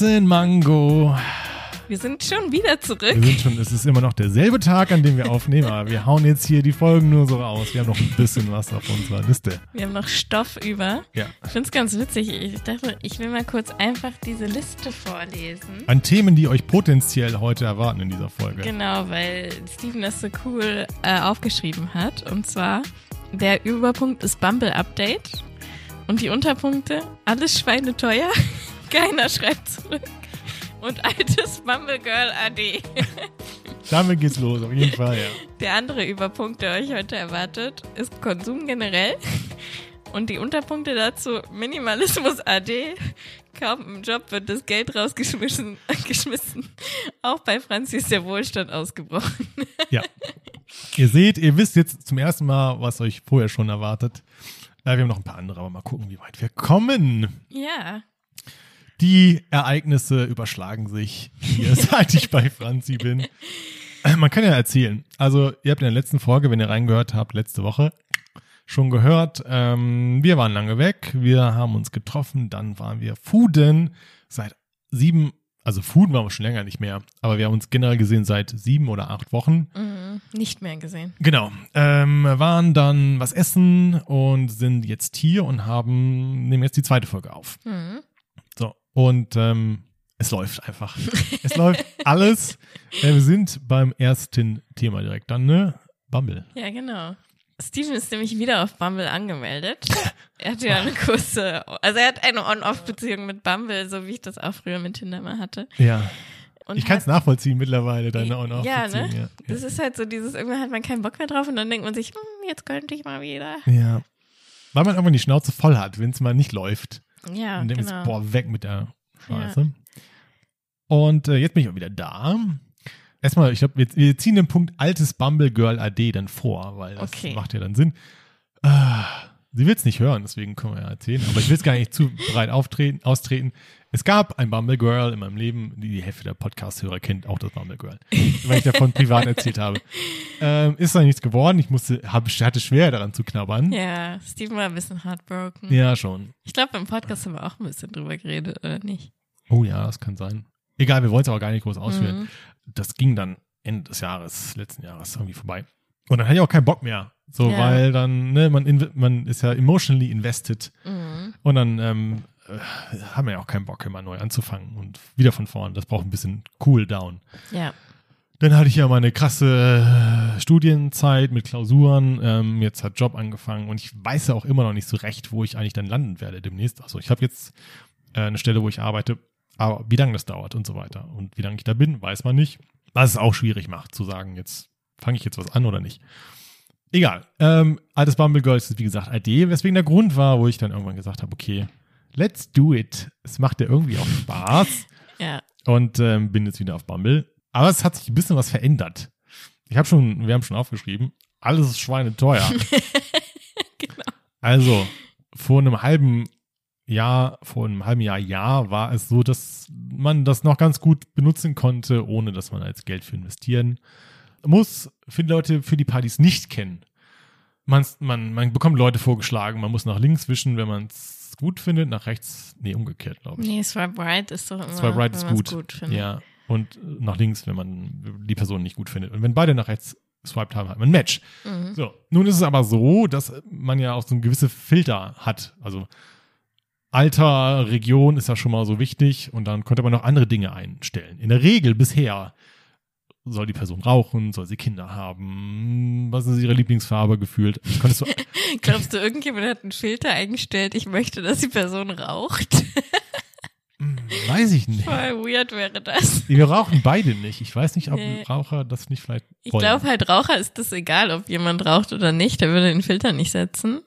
Guten Mango. Wir sind schon wieder zurück. Wir sind schon, es ist immer noch derselbe Tag, an dem wir aufnehmen, aber wir hauen jetzt hier die Folgen nur so raus. Wir haben noch ein bisschen was auf unserer Liste. Wir haben noch Stoff über. Ja. Ich finde es ganz witzig. Ich dachte, ich will mal kurz einfach diese Liste vorlesen. An Themen, die euch potenziell heute erwarten in dieser Folge. Genau, weil Steven das so cool äh, aufgeschrieben hat. Und zwar, der Überpunkt ist Bumble Update. Und die Unterpunkte, alles Schweine teuer, keiner schreibt zurück. Und altes Bumble Girl AD. Damit geht's los, auf jeden Fall, ja. Der andere Überpunkt, der euch heute erwartet, ist Konsum generell. Und die Unterpunkte dazu Minimalismus AD. Kaum im Job wird das Geld rausgeschmissen. Geschmissen. Auch bei Franzi ist der Wohlstand ausgebrochen. Ja. Ihr seht, ihr wisst jetzt zum ersten Mal, was euch vorher schon erwartet. Äh, wir haben noch ein paar andere, aber mal gucken, wie weit wir kommen. Ja. Die Ereignisse überschlagen sich hier, seit ich bei Franzi bin. Äh, Man kann ja erzählen. Also, ihr habt in der letzten Folge, wenn ihr reingehört habt, letzte Woche, schon gehört, ähm, wir waren lange weg, wir haben uns getroffen, dann waren wir Fuden seit sieben, also Fuden waren wir schon länger nicht mehr, aber wir haben uns generell gesehen seit sieben oder acht Wochen. Mhm. Nicht mehr gesehen. Genau. Ähm, waren dann was essen und sind jetzt hier und haben, nehmen jetzt die zweite Folge auf. Mhm. Und ähm, es läuft einfach. es läuft alles. Äh, wir sind beim ersten Thema direkt dann, ne? Bumble. Ja, genau. Steven ist nämlich wieder auf Bumble angemeldet. Er hat ja eine kurze, also er hat eine On-Off-Beziehung mit Bumble, so wie ich das auch früher mit Tinder mal hatte. Ja. Und Ich kann es nachvollziehen mittlerweile, deine on off Ja, ne? ja. Das ist halt so dieses, irgendwann hat man keinen Bock mehr drauf und dann denkt man sich, hm, jetzt könnte ich mal wieder. ja. Weil man irgendwann die Schnauze voll hat, wenn es mal nicht läuft. Ja, und dann genau. ist, boah, weg mit der Scheiße. Und äh, jetzt bin ich auch wieder da. Erstmal, ich glaube, wir, wir ziehen den Punkt altes Bumble Girl AD dann vor, weil das Okay. macht ja dann Sinn. Ah, sie will es nicht hören, deswegen können wir ja erzählen. Aber ich will es gar nicht zu breit auftreten, austreten. Es gab ein Bumble Girl in meinem Leben, die die Hälfte der Podcast-Hörer kennt, auch das Bumble Girl, weil ich davon privat erzählt habe. Ähm, ist da nichts geworden. Ich musste, hab, hatte schwer daran zu knabbern. Ja, Steven war ein bisschen heartbroken. Ja, schon. Ich glaube, im Podcast haben wir auch ein bisschen drüber geredet, oder nicht? Oh ja, das kann sein. Egal, wir wollen es aber gar nicht groß ausführen. Mhm. Das ging dann Ende des Jahres, letzten Jahres irgendwie vorbei. Und dann hatte ich auch keinen Bock mehr. So, Ja. weil dann, ne, man, inv- man ist ja emotionally invested. Mhm. Und dann ähm, äh, haben wir ja auch keinen Bock, immer neu anzufangen und wieder von vorn. Das braucht ein bisschen Cool down. Ja. Dann hatte ich ja meine krasse äh, Studienzeit mit Klausuren. Ähm, jetzt hat Job angefangen und ich weiß ja auch immer noch nicht so recht, wo ich eigentlich dann landen werde demnächst. Also ich habe jetzt äh, eine Stelle, wo ich arbeite, aber wie lange das dauert und so weiter. Und wie lange ich da bin, weiß man nicht. Was es auch schwierig macht, zu sagen, jetzt fange ich jetzt was an oder nicht. Egal. Ähm, altes Bumble Girl ist, wie gesagt, AD, weswegen der Grund war, wo ich dann irgendwann gesagt habe, okay, let's do it. Es macht ja irgendwie auch Spaß Ja. und ähm, bin jetzt wieder auf Bumble. Aber es hat sich ein bisschen was verändert. Ich habe schon, wir haben schon aufgeschrieben, alles ist schweineteuer. Genau. Also, vor einem halben Jahr, vor einem halben Jahr, Jahr war es so, dass man das noch ganz gut benutzen konnte, ohne dass man als Geld für investieren muss. Viele Leute für die Partys nicht kennen. Man, man, man bekommt Leute vorgeschlagen, man muss nach links wischen, wenn man es gut findet, nach rechts, nee, umgekehrt, glaube ich. Nee, Swipe Right ist doch immer, Swipe Right ist gut. gut ja. Und äh, nach links, wenn man die Person nicht gut findet. Und wenn beide nach rechts swiped haben, hat man ein Match. Mhm. So. Nun ist es aber so, dass man ja auch so ein gewisse Filter hat. Also Alter, Region ist ja schon mal so wichtig und dann konnte man noch andere Dinge einstellen. In der Regel bisher soll die Person rauchen, soll sie Kinder haben, was ist ihre Lieblingsfarbe gefühlt. Konntest du, Glaubst du, irgendjemand hat einen Filter eingestellt, ich möchte, dass die Person raucht? Hm, weiß ich nicht. Voll weird wäre das. Wir rauchen beide nicht. Ich weiß nicht, ob Nee. Raucher das nicht vielleicht Ich wollen. glaube halt, Raucher ist das egal, ob jemand raucht oder nicht, der würde den Filter nicht setzen.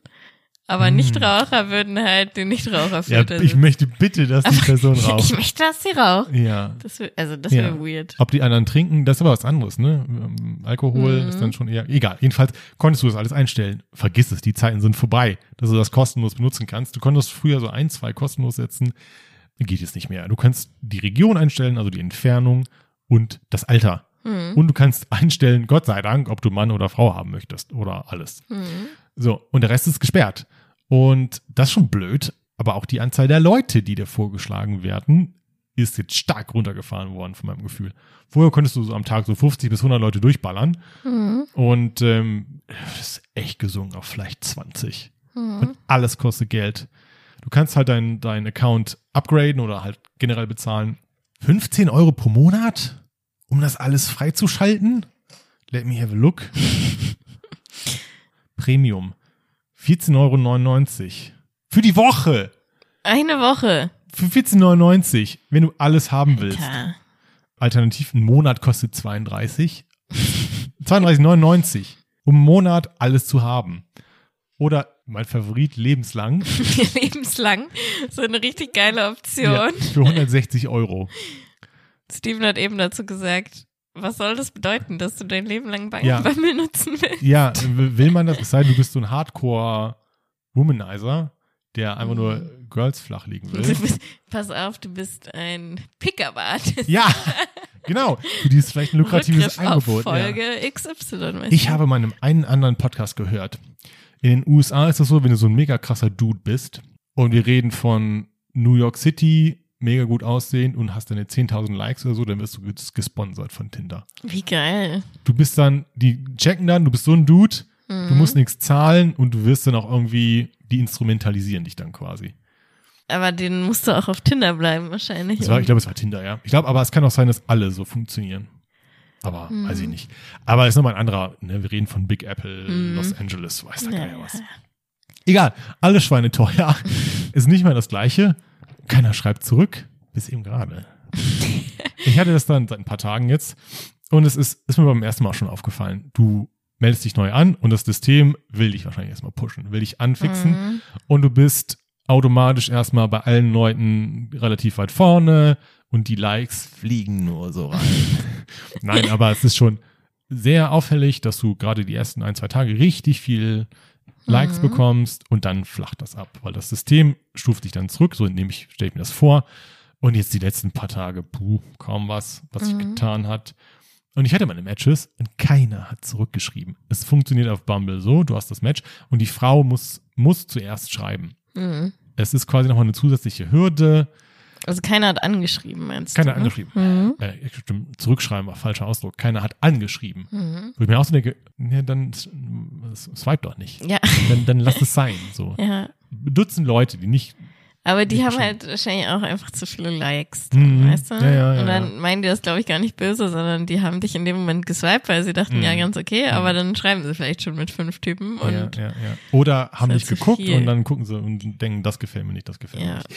Aber Hm. Nichtraucher würden halt den Ja, Nichtraucherfilter ich setzen. möchte bitte, dass die Person Ich raucht. möchte, dass sie raucht. Ja. Das wär, also das Ja. wäre weird. Ob die anderen trinken, das ist aber was anderes, ne? Ähm, Alkohol Mhm. ist dann schon eher, egal. Jedenfalls konntest du das alles einstellen. Vergiss es, die Zeiten sind vorbei, dass du das kostenlos benutzen kannst. Du konntest früher so ein, zwei kostenlos setzen. Geht jetzt nicht mehr. Du kannst die Region einstellen, also die Entfernung und das Alter. Mhm. Und du kannst einstellen, Gott sei Dank, ob du Mann oder Frau haben möchtest oder alles. Mhm. So, und der Rest ist gesperrt. Und das ist schon blöd, aber auch die Anzahl der Leute, die dir vorgeschlagen werden, ist jetzt stark runtergefahren worden von meinem Gefühl. Vorher konntest du so am Tag so 50 bis 100 Leute durchballern Mhm. und ähm, das ist echt gesungen auf vielleicht 20. Mhm. Und alles kostet Geld. Du kannst halt deinen dein Account upgraden oder halt generell bezahlen. 15 Euro pro Monat, um das alles freizuschalten? Let me have a look. Premium. 14,99 Euro. Für die Woche. Eine Woche. Für 14,99, wenn du alles haben willst. Alter. Alternativ, ein Monat kostet 32. 32,99. Um einen Monat alles zu haben. Oder mein Favorit, lebenslang. Lebenslang. So eine richtig geile Option. Ja, für 160 Euro. Steven hat eben dazu gesagt, was soll das bedeuten, dass du dein Leben lang Ja. Bankbammel nutzen willst? Ja, will man das? Es sei denn, du bist so ein Hardcore-Womanizer, der einfach nur Girls flach legen Du will. bist, pass auf, du bist ein Pickup-Artist. Ja, genau. Für dieses vielleicht ein lukratives Rückgriff auf Angebot. Ja. Folge XY. weißt Ich du? habe mal in einem einen anderen Podcast gehört. In den USA ist es so, wenn du so ein mega krasser Dude bist und wir reden von New York City, mega gut aussehen und hast deine 10.000 Likes oder so, dann wirst du ges- gesponsert von Tinder. Wie geil. Du bist dann, die checken dann, du bist so ein Dude, Mhm. du musst nichts zahlen und du wirst dann auch irgendwie, die instrumentalisieren dich dann quasi. Aber den musst du auch auf Tinder bleiben wahrscheinlich. War, ich glaube, es war Tinder, ja. Ich glaube, aber es kann auch sein, dass alle so funktionieren. Aber Mhm. weiß ich nicht. Aber ist nochmal ein anderer, ne? wir reden von Big Apple, Mhm. Los Angeles, weiß der Ja, Geier ja, was. Egal, alle Schweine teuer. Ist nicht mehr das Gleiche. Keiner schreibt zurück, bis eben gerade. ich hatte das dann seit ein paar Tagen jetzt und es ist, ist mir beim ersten Mal schon aufgefallen. Du meldest dich neu an und das System will dich wahrscheinlich erstmal pushen, will dich anfixen Mhm. und du bist automatisch erstmal bei allen Leuten relativ weit vorne und die Likes fliegen nur so rein. Nein, aber es ist schon sehr auffällig, dass du gerade die ersten ein, zwei Tage richtig viel Likes Mhm. bekommst und dann flacht das ab, weil das System stuft dich dann zurück, so nehme ich, stelle ich mir das vor. Und jetzt die letzten paar Tage, puh, kaum was, was Mhm. getan hat. Und ich hatte meine Matches und keiner hat zurückgeschrieben. Es funktioniert auf Bumble so, du hast das Match und die Frau muss, muss zuerst schreiben. Mhm. Es ist quasi nochmal eine zusätzliche Hürde. Also keiner hat angeschrieben, meinst Keiner du? ne? angeschrieben. Mhm. Äh, stimmt, zurückschreiben war falscher Ausdruck. Keiner hat angeschrieben. Mhm. Wo ich mir auch so denke, ja, dann swipe doch nicht. Ja, Dann, dann lass es sein. So. ja. Dutzend Leute, die nicht. Aber die haben halt wahrscheinlich auch einfach zu viele Likes, Mhm. weißt du? Ja, ja, ja, und dann meinen die das, glaube ich, gar nicht böse, sondern die haben dich in dem Moment geswiped, weil sie dachten, Mhm. ja, ganz okay, aber dann schreiben sie vielleicht schon mit fünf Typen und ja, ja, ja. Oder haben nicht geguckt viel. und dann gucken sie und denken, das gefällt mir nicht, das gefällt mir nicht.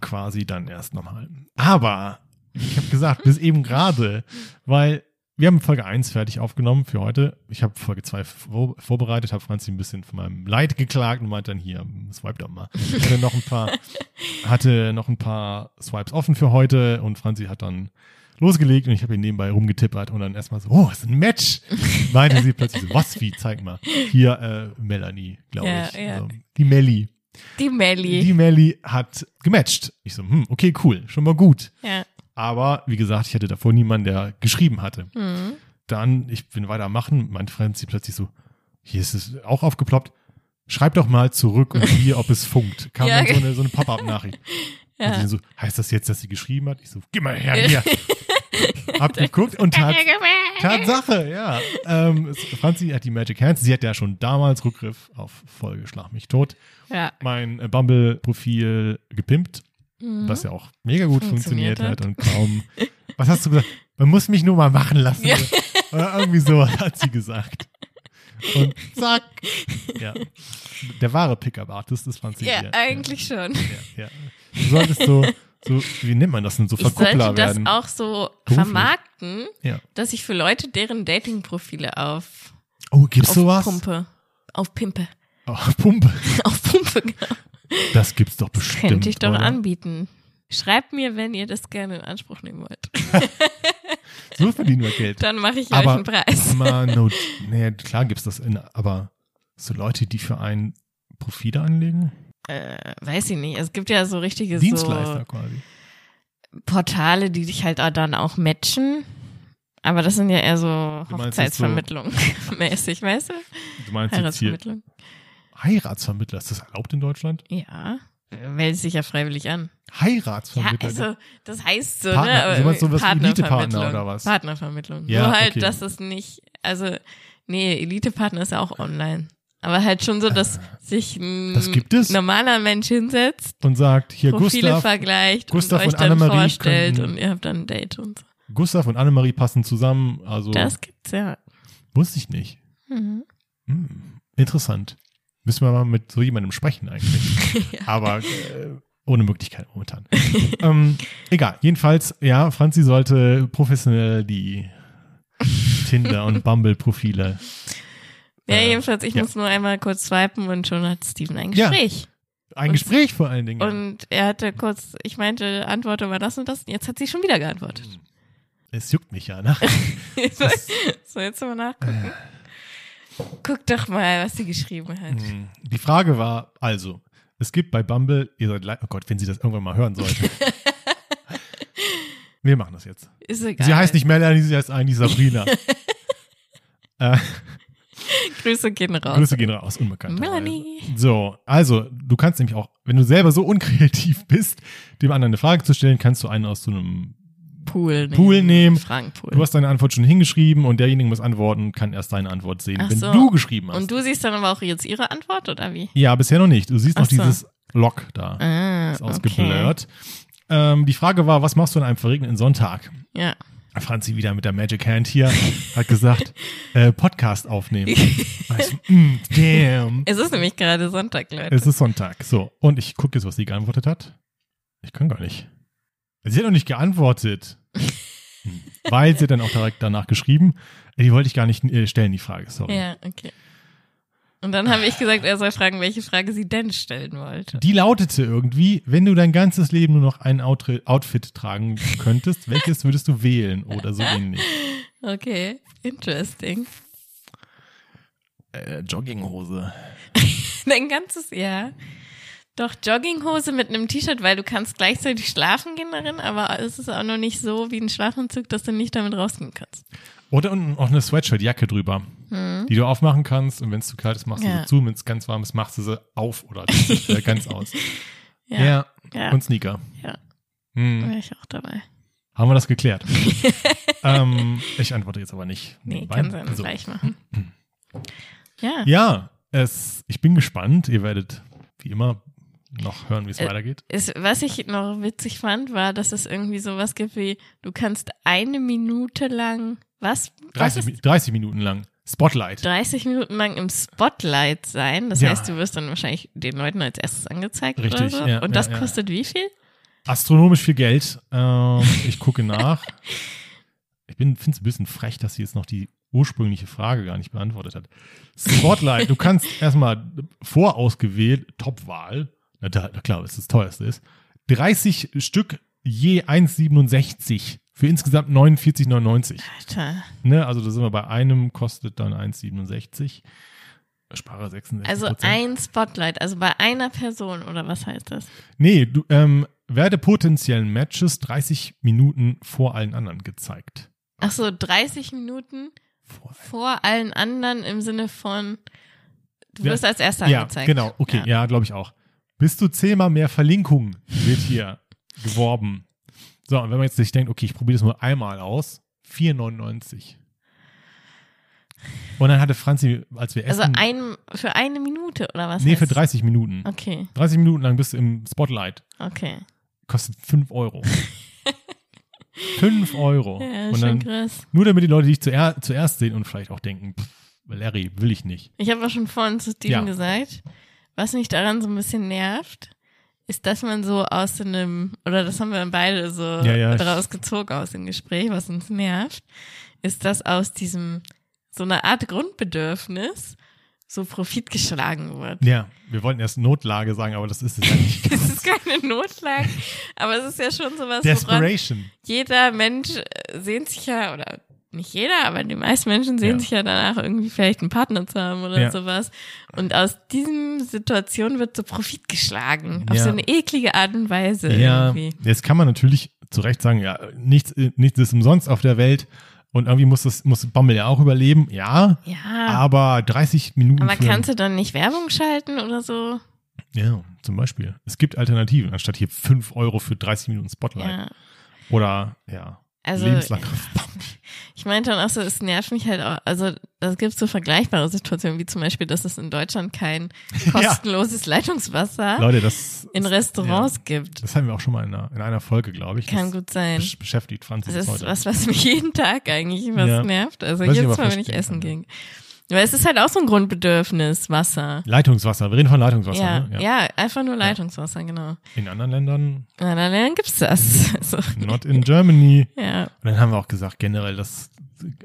Quasi dann erst nochmal. Aber ich habe gesagt, bis eben gerade, weil wir haben Folge 1 fertig aufgenommen für heute. Ich habe Folge 2 vor, vorbereitet, habe Franzi ein bisschen von meinem Leid geklagt und meinte dann hier, swipe doch mal. Hatte noch ein paar, hatte noch ein paar Swipes offen für heute und Franzi hat dann losgelegt und ich habe ihn nebenbei rumgetippert und dann erstmal so, oh, ist ein Match. Meinte sie plötzlich so, was wie, zeig mal. Hier, äh, Melanie, glaube Ja, ich. ja. Also, die Melli. Die Melli. Die Melli hat gematcht. Ich so, hm, okay, cool, schon mal gut. ja. Aber wie gesagt, ich hatte davor niemanden, der geschrieben hatte. Mhm. Dann, ich bin weiter am machen, mein Freund sie plötzlich so, hier ist es auch aufgeploppt. Schreib doch mal zurück und hier, ob es funkt. Kam Ja, dann so eine, so eine Pop-Up-Nachricht. Und Ja. sie dann so, heißt das jetzt, dass sie geschrieben hat? Ich so, geh mal her, hier. Hab geguckt und tat, Tatsache, ja. Ähm, Franzi hat die Magic Hands. Sie hat ja schon damals Rückgriff auf Folge Schlag mich tot. Ja. Mein äh, Bumble-Profil gepimpt, Mhm. was ja auch mega gut funktioniert, Funktioniert hat. und kaum. Was hast du gesagt? Man muss mich nur mal machen lassen. Ja. Oder irgendwie so hat sie gesagt. Und zack. Ja. Der wahre Pickup-Artist ist Franzi. Ja, ja, eigentlich schon. Ja, ja. Du solltest so, so, wie nennt man das denn, so Ich sollte Verkuppler das auch so Beruflich. vermarkten, Ja. dass ich für Leute deren Datingprofile auf, Oh, gibt's auf sowas? Pumpe. Auf Pimpe. Oh, Pumpe. Auf Pumpe, genau. Das gibt's doch bestimmt. Könnte ich doch oder? anbieten. Schreibt mir, wenn ihr das gerne in Anspruch nehmen wollt. So verdienen wir Geld. Dann mache ich Aber- euch einen Preis. Mal no, naja, klar gibt's das, in, aber so Leute, die für einen Profile anlegen? Äh, weiß ich nicht. Es gibt ja so richtige Dienstleister so quasi. Portale, die dich halt dann auch matchen. Aber das sind ja eher so jetzt so- Hochzeitsvermittlung mäßig, weißt du? Du meinst Heiratsvermittlung. Heiratsvermittler, ist das erlaubt in Deutschland? Ja. meldet sich ja freiwillig an. Ja, Heiratsvermittler. also das heißt so, Partner- ne? also meinst du sowas Partnervermittlung. Elite-Partner oder was? Partnervermittlung. Ja, Nur halt, okay. dass es nicht, also nee, Elite-Partner ist ja auch online. Aber halt schon so, dass sich ein Das normaler Mensch hinsetzt, und sagt, hier Profile Gustav, vergleicht Gustav und euch und dann Annemarie vorstellt könnten- und ihr habt dann ein Date und so. Gustav und Annemarie passen zusammen. Also Das gibt's ja. wusste ich nicht. Mhm. Hm, interessant. Müssen wir mal mit so jemandem sprechen eigentlich. Aber äh, ohne Möglichkeit momentan. ähm, egal. Jedenfalls, ja, Franzi sollte professionell die Tinder- und Bumble-Profile. Ja, Äh, jedenfalls, ich ja. muss nur einmal kurz swipen und schon hat Steven ein Ja. Gespräch. Ein Und- Gespräch vor allen Dingen. Und er hatte kurz, ich meinte, antworte mal das und das. Jetzt hat sie schon wieder geantwortet. es juckt mich ja, ne? so, jetzt mal nachgucken. Guck doch mal, was sie geschrieben hat. Hm. Die Frage war also, es gibt bei Bumble, ihr seid leid, oh Gott, wenn sie das irgendwann mal hören sollte. Wir machen das jetzt. Ist egal. Sie heißt nicht Melanie, sie heißt eigentlich Sabrina. äh, Grüße gehen raus. Grüße gehen raus, unbekannt. Melanie. So, also, du kannst nämlich auch, wenn du selber so unkreativ bist, dem anderen eine Frage zu stellen, kannst du einen aus so einem, Pool nehmen. Pool nehmen. Fragenpool. du hast deine Antwort schon hingeschrieben und derjenige muss antworten und kann erst deine Antwort sehen, Ach wenn so. du geschrieben hast. und du siehst dann aber auch jetzt ihre Antwort, oder wie? ja, bisher noch nicht. Du siehst noch Ach so. dieses Log da. Ah, ist okay. ausgeblurrt. Ähm, die Frage war, was machst du an einem verregneten Sonntag? Ja. Franzi wieder mit der Magic Hand hier hat gesagt, äh, Podcast aufnehmen. also, mm, damn. Es ist nämlich gerade Sonntag, Leute. Es ist Sonntag. So, und ich gucke jetzt, was sie geantwortet hat. Ich kann gar nicht. Sie hat noch nicht geantwortet. Weil sie dann auch direkt danach geschrieben. Die wollte ich gar nicht äh, stellen, die Frage, sorry. ja, okay. Und dann habe ich gesagt, er soll fragen, welche Frage sie denn stellen wollte. Die lautete irgendwie, wenn du dein ganzes Leben nur noch ein Outfit tragen könntest, welches würdest du wählen oder so ähnlich? Okay, interesting. Äh, Jogginghose. Dein ganzes Jahr. Doch Jogginghose mit einem T-Shirt, weil du kannst gleichzeitig schlafen gehen darin, aber es ist auch noch nicht so wie ein Schlafanzug, dass du nicht damit rausgehen kannst. Oder unten auch eine Sweatshirt-Jacke drüber, die du aufmachen kannst und wenn es zu kalt ist, machst du Hm. Ja. sie zu, wenn es ganz warm ist, machst du sie auf oder sie ganz aus. Ja, Ja, ja, und Sneaker. ja, Hm. wäre ich auch dabei. Haben wir das geklärt? ähm, ich antworte jetzt aber nicht. Nee, du dann Also, gleich machen. Ja, Ja, es, ich bin gespannt. Ihr werdet wie immer noch hören, wie es Äh, weitergeht. ist, was ich noch witzig fand, war, dass es irgendwie sowas gibt wie, du kannst eine Minute lang, was? was 30, ist Mi- 30 Minuten lang. Spotlight. 30 Minuten lang im Spotlight sein. Das Ja. heißt, du wirst dann wahrscheinlich den Leuten als erstes angezeigt oder Richtig, so. ja, Und das ja. kostet wie viel? Astronomisch viel Geld. Ähm, ich gucke nach. Ich finde es ein bisschen frech, dass sie jetzt noch die ursprüngliche Frage gar nicht beantwortet hat. Spotlight, du kannst erstmal vorausgewählt, Top-Wahl, na, da, na klar, was das teuerste ist, 30 Stück je 1,67 für insgesamt 49,99. Alter. Ne, also da sind wir bei einem, kostet dann 1,67. Spare 66 Also ein Spotlight, also bei einer Person oder was heißt das? Nee, du, ähm, werde potenziellen Matches 30 Minuten vor allen anderen gezeigt. Ach so, 30 Minuten Vor vor allen anderen im Sinne von, du Ja. wirst als erster ja, angezeigt. genau, okay, ja, glaube ich auch. Bis zu zehnmal mehr Verlinkungen wird hier geworben. So, und wenn man jetzt sich denkt, okay, ich probiere das nur einmal aus, 4,99. Und dann hatte Franzi, als wir Also essen, ein, für eine Minute oder was? nee, heißt für 30 Minuten. Okay, 30 Minuten lang bist du im Spotlight. okay. Kostet 5 Euro. 5 Euro. Ja, und schon dann, krass. nur damit die Leute dich zuer zuerst sehen und vielleicht auch denken, pff, Larry, will ich nicht. Ich habe auch schon vorhin zu Steven Ja. gesagt, was mich daran so ein bisschen nervt, ist, dass man so aus einem, oder das haben wir beide so Ja, ja, daraus gezogen aus dem Gespräch, was uns nervt, ist, dass aus diesem, so einer Art Grundbedürfnis so Profit geschlagen wird. Ja, wir wollten erst Notlage sagen, aber das ist es ja nicht. Es ist keine Notlage, aber es ist ja schon sowas, Desperation. jeder Mensch äh, sehnt sich ja, oder nicht jeder, aber die meisten Menschen sehen Ja. sich ja danach irgendwie vielleicht einen Partner zu haben oder Ja. sowas. Und aus diesem Situation wird so Profit geschlagen. Auf Ja. so eine eklige Art und Weise Ja, irgendwie. jetzt kann man natürlich zu Recht sagen, ja, nichts, nichts ist umsonst auf der Welt und irgendwie muss das, muss Bumble ja auch überleben, ja, Ja. aber 30 Minuten Aber kannst du dann nicht Werbung schalten oder so? Ja, zum Beispiel. Es gibt Alternativen, anstatt hier 5 Euro für 30 Minuten Spotlight. Ja. Oder, ja, Also, lebenslang auf Bumble. ich meinte dann auch so, es nervt mich halt auch, also es gibt so vergleichbare Situationen, wie zum Beispiel, dass es in Deutschland kein kostenloses Leitungswasser Leute, das, in Restaurants gibt. das haben wir auch schon mal in einer, in einer Folge, glaube ich. Kann das gut sein. besch- beschäftigt Franzis Das ist heute. was, was mich jeden Tag eigentlich was Ja. nervt. Also jedes aber Mal, wenn ich essen ging. Weil es ist halt auch so ein Grundbedürfnis, Wasser. Leitungswasser, wir reden von Leitungswasser. Ja, ne? ja, einfach nur Leitungswasser, genau. In anderen Ländern, Na, dann, dann gibt's das. Also, not in Germany. ja, Und dann haben wir auch gesagt, generell, dass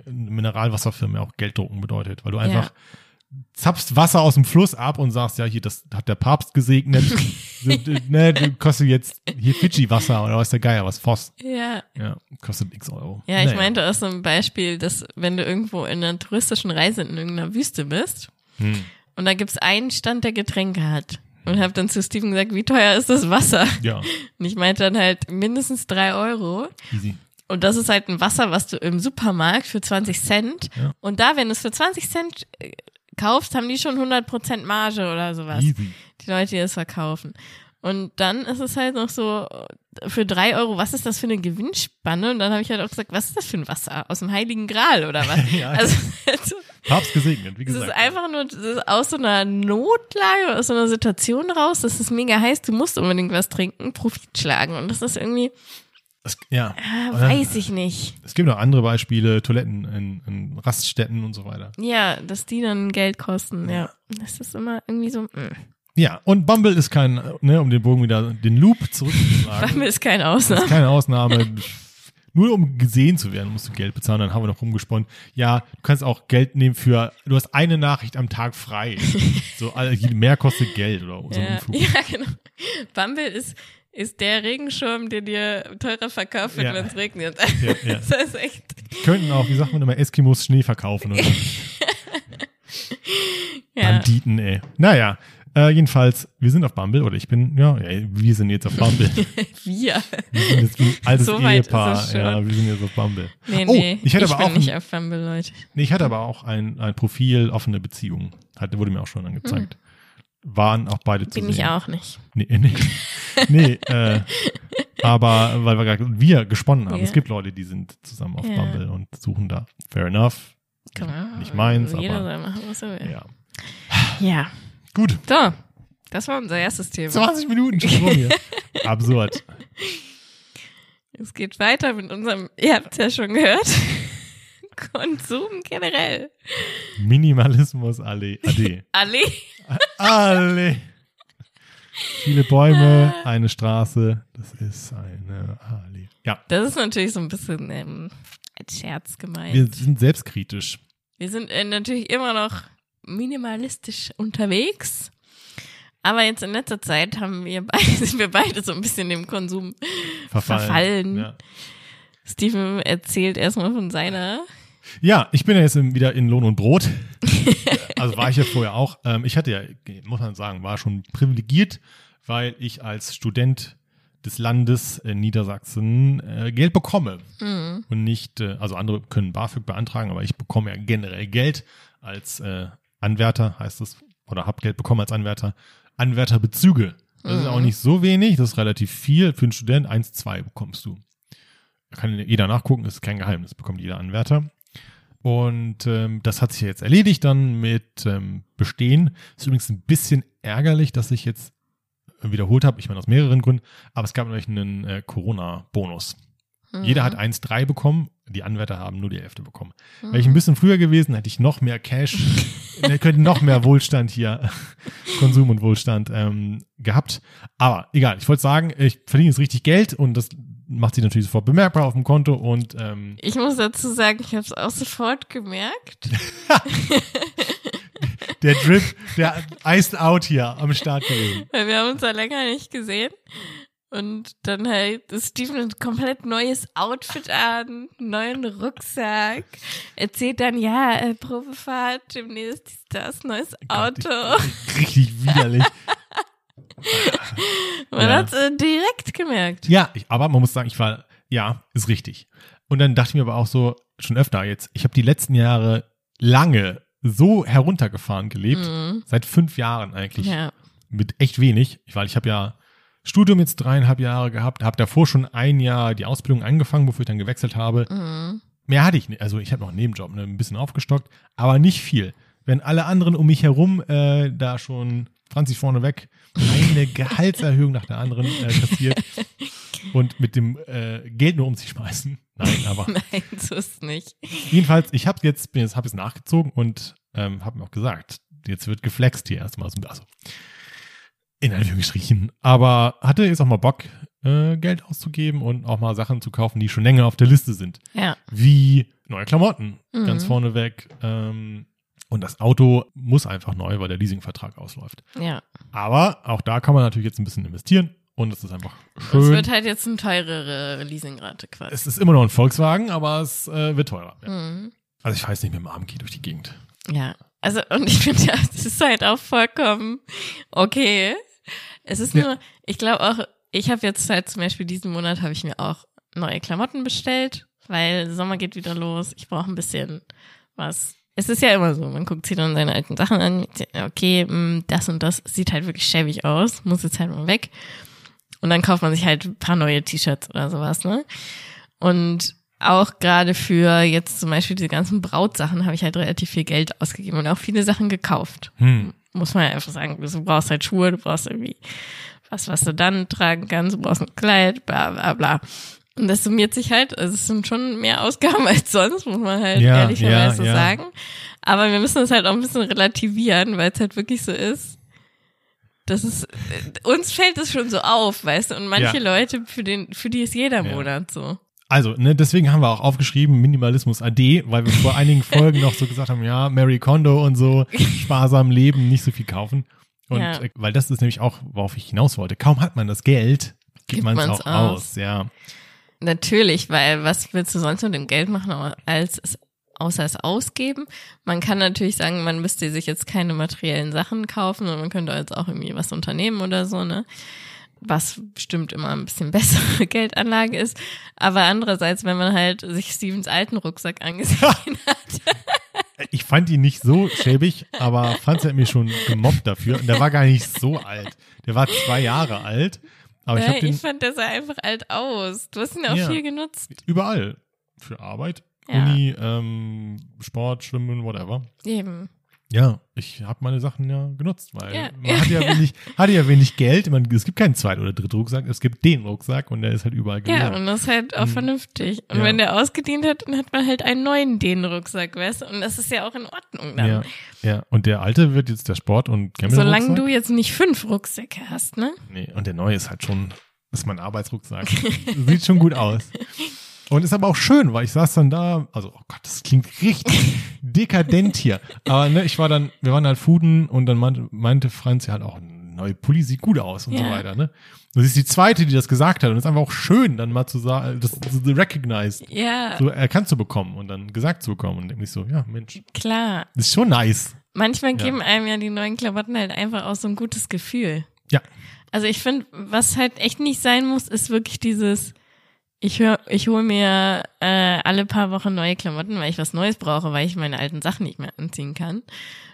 Mineralwasserfirmen ja auch Geld drucken bedeutet, weil du einfach zapfst Wasser aus dem Fluss ab und sagst, ja, hier, das hat der Papst gesegnet. d- ne, du kostet jetzt hier Fidschi-Wasser oder was der Geier, was Voss. ja. Ja, kostet x Euro. Ja, ich Naja. meinte auch so ein Beispiel, dass wenn du irgendwo in einer touristischen Reise in irgendeiner Wüste bist Hm. und da gibt's einen Stand, der Getränke hat. Und habe dann zu Steven gesagt, wie teuer ist das Wasser? Ja, Und ich meinte dann halt mindestens drei Euro. easy. Und das ist halt ein Wasser, was du im Supermarkt für 20 Cent. Ja. Und da, wenn du es für 20 Cent äh, kaufst, haben die schon 100% Marge oder sowas. Easy. Die Leute, die es verkaufen. Und dann ist es halt noch so, für drei Euro, was ist das für eine Gewinnspanne? Und dann habe ich halt auch gesagt, was ist das für ein Wasser? Aus dem Heiligen Gral oder was? Ja. Also, also Papst gesegnet, wie es gesagt. ist einfach nur aus so einer Notlage, aus so einer Situation raus, das ist mega heiß, du musst unbedingt was trinken, Profit schlagen. Und das ist irgendwie, Es, ja. äh, weiß ich nicht. Es gibt noch andere Beispiele, Toiletten in, in Raststätten und so weiter. Ja, dass die dann Geld kosten, ja. Das ist immer irgendwie so, mm. Ja, und Bumble ist kein, ne, um den Bogen wieder, den Loop zurückzuschlagen. Bumble ist keine Das Ausnahme. ist keine Ausnahme. Nur um gesehen zu werden, musst du Geld bezahlen. Dann haben wir noch rumgesponnen. Ja, du kannst auch Geld nehmen für, du hast eine Nachricht am Tag frei. so, all- mehr kostet Geld oder so Ja, ja, genau. Bumble ist, ist der Regenschirm, der dir teurer verkauft wird, Ja. wenn es regnet. Ja, ja. Das ist echt, Die könnten auch, wie sagt man immer, Eskimos Schnee verkaufen oder ja. Banditen, ey. Naja, äh, jedenfalls, wir sind auf Bumble oder ich bin, ja, ey, wir sind jetzt auf Bumble. Wir. Wir sind jetzt ein altes So Ehepaar. Ja, wir sind jetzt auf Bumble. Nee, oh, nee. ich hatte aber bin auch nicht ein, auf Bumble, Leute. nee, ich hatte aber auch ein, ein Profil offene Beziehung. Hatte, wurde mir auch schon angezeigt. Waren auch beide zu. Bin sehen. ich auch nicht. Nee, nee. nee äh, aber weil wir gerade wir gesponnen haben. Ja. Es gibt Leute, die sind zusammen auf Ja. Bumble und suchen da. Fair enough. Kann man, Nicht meins, Jeder aber- soll machen, was er will. Ja. Ja. Gut. So. Das war unser erstes Thema. 20 Minuten schon rum hier. Absurd. Es geht weiter mit unserem, ihr habt es ja schon gehört, Konsum generell. Minimalismus alle. Ade. Alle. Alle. Viele Bäume, eine Straße. Das ist eine Allee. Ja, Das ist natürlich so ein bisschen ähm, als Scherz gemeint. wir sind selbstkritisch. Wir sind äh, natürlich immer noch minimalistisch unterwegs. Aber jetzt in letzter Zeit haben wir beide, sind wir beide so ein bisschen dem Konsum. Verfallen. Verfallen. Ja. Steven erzählt erstmal von seiner. Ja, ich bin ja jetzt wieder in Lohn und Brot. also war ich ja vorher auch. Ähm, ich hatte ja, muss man sagen, war schon privilegiert, weil ich als Student des Landes in Niedersachsen äh, Geld bekomme. Mhm. und nicht, äh, also andere können BAföG beantragen, aber ich bekomme ja generell Geld als äh, Anwärter, heißt es, oder habe Geld bekommen als Anwärter. Anwärterbezüge. Das ist Mhm. auch nicht so wenig, das ist relativ viel für einen Student. Eins, zwei bekommst du. Da kann jeder nachgucken, ist kein Geheimnis, bekommt jeder Anwärter. Und ähm, das hat sich jetzt erledigt dann mit ähm, Bestehen. Ist übrigens ein bisschen ärgerlich, dass ich jetzt wiederholt habe, ich meine aus mehreren Gründen, aber es gab nämlich einen äh, Corona-Bonus. Mhm. Jeder hat 1,3 bekommen, die Anwärter haben nur die Hälfte bekommen. Wäre ich ein bisschen früher gewesen, hätte ich noch mehr Cash, äh, könnte noch mehr Wohlstand hier, Konsum und Wohlstand ähm, gehabt. Aber egal, ich wollte sagen, ich verdiene jetzt richtig Geld und das macht sich natürlich sofort bemerkbar auf dem Konto und ähm, Ich muss dazu sagen, ich habe es auch sofort gemerkt. der Drip, der iced out hier am Start gewesen. Weil wir haben uns da länger nicht gesehen. Und dann halt ist Steven ein komplett neues Outfit an, neuen Rucksack. Erzählt dann, ja, äh, Probefahrt, demnächst ist das, neues Auto. Richtig widerlich. Man Ja. hat's äh, direkt gemerkt. Ja, ich, aber man muss sagen, ich war, ja, ist richtig. Und dann dachte ich mir aber auch so, schon öfter jetzt, ich habe die letzten Jahre lange so heruntergefahren gelebt, Mhm. seit fünf Jahren eigentlich. Ja. mit echt wenig, weil ich habe ja Studium jetzt dreieinhalb Jahre gehabt, habe davor schon ein Jahr die Ausbildung angefangen, bevor ich dann gewechselt habe. Mhm. Mehr hatte ich nicht. Also ich habe noch einen Nebenjob, ne, ein bisschen aufgestockt, aber nicht viel. Wenn alle anderen um mich herum äh, da schon Franzi vorneweg eine Gehaltserhöhung nach der anderen äh, kassiert und mit dem äh, Geld nur um sich schmeißen. Nein, aber Nein, so ist nicht. jedenfalls, ich habe jetzt, bin jetzt, hab jetzt nachgezogen und ähm, habe mir auch gesagt, jetzt wird geflext hier erstmal. So, also in Anführungsstrichen. Aber hatte jetzt auch mal Bock, äh, Geld auszugeben und auch mal Sachen zu kaufen, die schon länger auf der Liste sind. Ja. Wie neue Klamotten, Mhm. ganz vorneweg. Ähm, und das Auto muss einfach neu, weil der Leasingvertrag ausläuft. Ja. Aber auch da kann man natürlich jetzt ein bisschen investieren und es ist einfach Es schön. wird halt jetzt eine teurere Leasingrate quasi. Es ist immer noch ein Volkswagen, aber es äh, wird teurer. Ja. Mhm. Also ich weiß nicht mit dem Arm durch die Gegend. Ja. Also, und ich finde ja, das ist halt auch vollkommen okay. Es ist Ja. nur, ich glaube auch, ich habe jetzt halt zum Beispiel diesen Monat habe ich mir auch neue Klamotten bestellt, weil Sommer geht wieder los. Ich brauche ein bisschen was. Es ist ja immer so, man guckt sich dann seine alten Sachen an, okay, mh, das und das sieht halt wirklich schäbig aus, muss jetzt halt mal weg. Und dann kauft man sich halt ein paar neue T-Shirts oder sowas, ne? Und auch gerade für jetzt zum Beispiel diese ganzen Brautsachen habe ich halt relativ viel Geld ausgegeben und auch viele Sachen gekauft. Hm. Muss man ja einfach sagen. Du brauchst halt Schuhe, du brauchst irgendwie was, was du dann tragen kannst, du brauchst ein Kleid, bla bla bla. Und das summiert sich halt, also es sind schon mehr Ausgaben als sonst, muss man halt Ja, ehrlicherweise ja, ja. sagen. Aber wir müssen es halt auch ein bisschen relativieren, weil es halt wirklich so ist. Das ist, äh, uns fällt es schon so auf, weißt du, und manche. Leute, für den, für die ist jeder. Monat so. Also, ne, deswegen haben wir auch aufgeschrieben Minimalismus AD, weil wir vor einigen Folgen noch so gesagt haben, ja, Mary Kondo und so, sparsam leben, nicht so viel kaufen. Und Ja. äh, weil das ist nämlich auch, worauf ich hinaus wollte. Kaum hat man das Geld, gibt Gibt man es auch aus. aus. Ja. Natürlich, weil was willst du sonst mit dem Geld machen, als es, außer es ausgeben? Man kann natürlich sagen, man müsste sich jetzt keine materiellen Sachen kaufen und man könnte jetzt auch irgendwie was unternehmen oder so, ne? Was bestimmt immer ein bisschen bessere Geldanlage ist. Aber andererseits, wenn man halt sich Stevens alten Rucksack angesehen hat, Ich fand ihn nicht so schäbig, aber Franz hat mir schon gemobbt dafür. Und der war gar nicht so alt. Der war zwei Jahre alt. Aber ich habe den ich fand, der sah einfach alt aus. Du hast ihn auch Ja. viel genutzt. überall. Für Arbeit, Ja. Uni, ähm, Sport, Schwimmen, whatever. Eben. Ja, ich habe meine Sachen ja genutzt, weil Ja. man hat ja wenig, hatte ja wenig Geld. Man, es gibt keinen zweiten oder dritten Rucksack, es gibt den Rucksack und der ist halt überall Ja, gelagert. und das ist halt auch Mhm. vernünftig. Und Ja. wenn der ausgedient hat, dann hat man halt einen neuen Dehn-Rucksack, weißt du? Und das ist ja auch in Ordnung dann. ja, ja, und der alte wird jetzt der Sport- und Camping Solange du jetzt nicht fünf Rucksäcke hast, ne? Nee, und der neue ist halt schon, ist mein Arbeitsrucksack. Sieht schon gut aus. Und ist aber auch schön, weil ich saß dann da, also, oh Gott, das klingt richtig dekadent hier. Aber ne, ich war dann, wir waren halt Fuden und dann meinte, meinte Franz ja halt auch, neue Pulli sieht gut aus und so Ja. weiter, ne? Sie ist die zweite, die das gesagt hat. Und es ist einfach auch schön, dann mal zu sagen, das, das recognized, Ja, so erkannt zu bekommen und dann gesagt zu bekommen. Und denke ich so, ja, Mensch, klar. das ist schon nice. Manchmal Ja. geben einem ja die neuen Klamotten halt einfach auch so ein gutes Gefühl. Ja. Also ich finde, was halt echt nicht sein muss, ist wirklich dieses, ich hör, ich hole mir äh, alle paar Wochen neue Klamotten, weil ich was Neues brauche, weil ich meine alten Sachen nicht mehr anziehen kann.